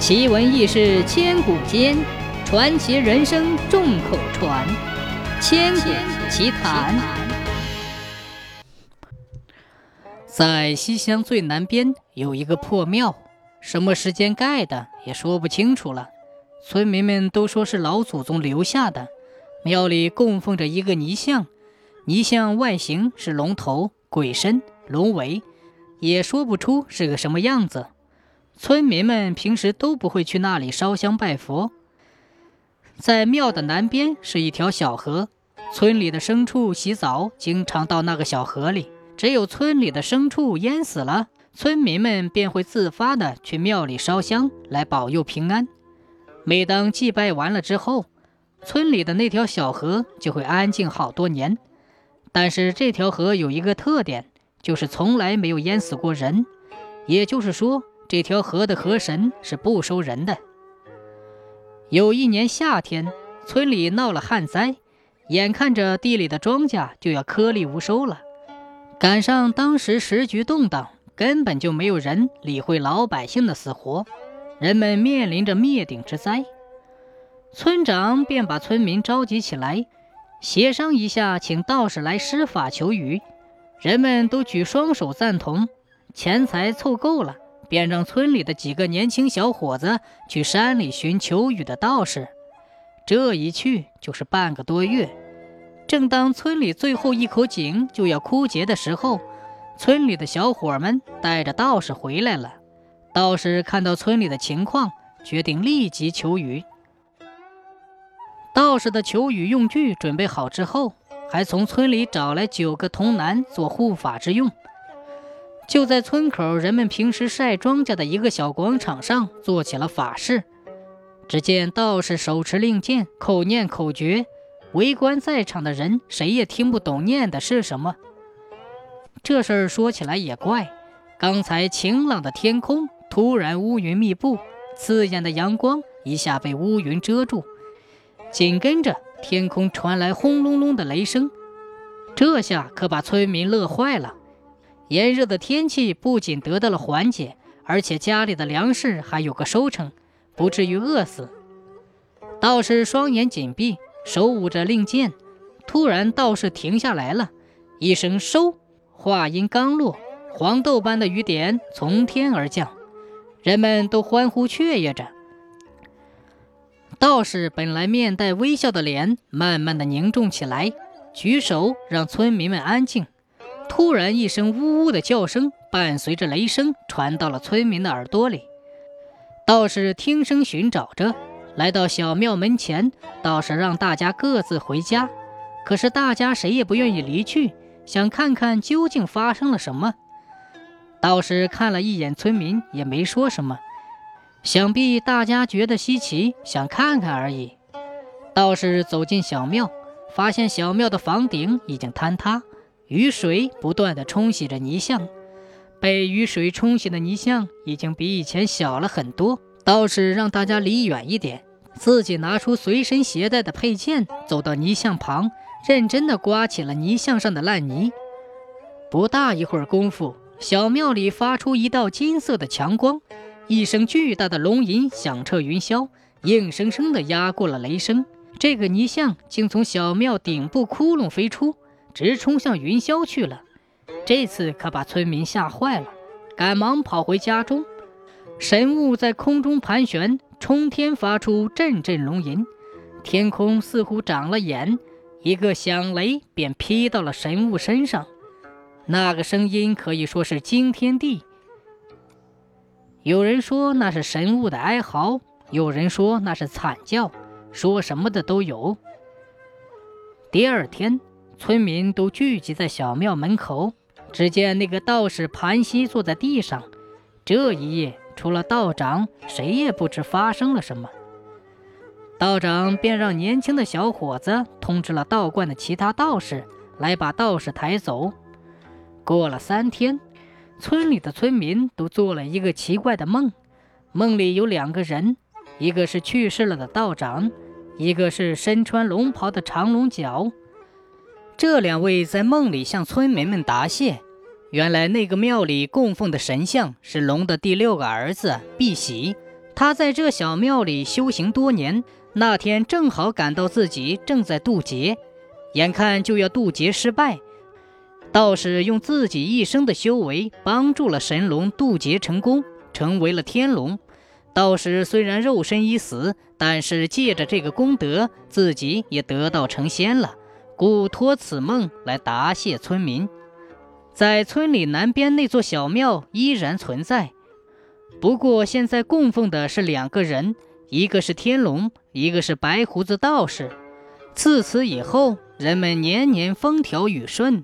奇闻异事千古间，传奇人生众口传。千古奇谈。在西乡最南边有一个破庙，什么时间盖的也说不清楚了。村民们都说是老祖宗留下的。庙里供奉着一个泥像，泥像外形是龙头、鬼身、龙尾，也说不出是个什么样子。村民们平时都不会去那里烧香拜佛。在庙的南边是一条小河，村里的牲畜洗澡经常到那个小河里。只有村里的牲畜淹死了，村民们便会自发的去庙里烧香来保佑平安。每当祭拜完了之后，村里的那条小河就会安静好多年。但是这条河有一个特点，就是从来没有淹死过人，也就是说。这条河的河神是不收人的。有一年夏天，村里闹了旱灾，眼看着地里的庄稼就要颗粒无收了。赶上当时时局动荡，根本就没有人理会老百姓的死活，人们面临着灭顶之灾。村长便把村民召集起来，协商一下，请道士来施法求雨。人们都举双手赞同，钱财凑够了。便让村里的几个年轻小伙子去山里寻求雨的道士，这一去就是半个多月。正当村里最后一口井就要枯竭的时候，村里的小伙们带着道士回来了。道士看到村里的情况，决定立即求雨。道士的求雨用具准备好之后，还从村里找来九个童男做护法之用。就在村口人们平时晒庄稼的一个小广场上做起了法事。只见道士手持令箭，口念口诀，围观在场的人谁也听不懂念的是什么。这事儿说起来也怪，刚才晴朗的天空突然乌云密布，刺眼的阳光一下被乌云遮住，紧跟着天空传来轰隆隆的雷声，这下可把村民乐坏了。炎热的天气不仅得到了缓解，而且家里的粮食还有个收成，不至于饿死。道士双眼紧闭，手捂着令箭。突然，道士停下来了，一声“收”，话音刚落，黄豆般的雨点从天而降，人们都欢呼雀跃着。道士本来面带微笑的脸慢慢的凝重起来，举手让村民们安静。突然，一声呜呜的叫声伴随着雷声传到了村民的耳朵里。道士听声寻找着，来到小庙门前。道士让大家各自回家，可是大家谁也不愿意离去，想看看究竟发生了什么。道士看了一眼村民，也没说什么，想必大家觉得稀奇，想看看而已。道士走进小庙，发现小庙的房顶已经坍塌。雨水不断地冲洗着泥像，被雨水冲洗的泥像已经比以前小了很多。道士让大家离远一点，自己拿出随身携带的佩剑，走到泥像旁，认真地刮起了泥像上的烂泥。不大一会儿功夫，小庙里发出一道金色的强光，一声巨大的龙吟响彻云霄，硬生生地压过了雷声。这个泥像竟从小庙顶部窟窿飞出。直冲向云霄去了，这次可把村民吓坏了，赶忙跑回家中。神物在空中盘旋，冲天发出阵阵龙吟，天空似乎长了眼，一个响雷便劈到了神物身上。那个声音可以说是惊天地。有人说那是神物的哀嚎，有人说那是惨叫，说什么的都有。第二天。村民都聚集在小庙门口，只见那个道士盘膝坐在地上。这一夜，除了道长，谁也不知发生了什么。道长便让年轻的小伙子通知了道观的其他道士，来把道士抬走。过了三天，村里的村民都做了一个奇怪的梦，梦里有两个人，一个是去世了的道长，一个是身穿龙袍的长龙角。这两位在梦里向村民们答谢。原来那个庙里供奉的神像是龙的第六个儿子碧玺，他在这小庙里修行多年，那天正好感到自己正在渡劫，眼看就要渡劫失败。道士用自己一生的修为帮助了神龙渡劫成功，成为了天龙。道士虽然肉身已死，但是借着这个功德，自己也得道成仙了，故托此梦来答谢村民。在村里南边那座小庙依然存在，不过现在供奉的是两个人，一个是天龙，一个是白胡子道士。自此以后，人们年年风调雨顺。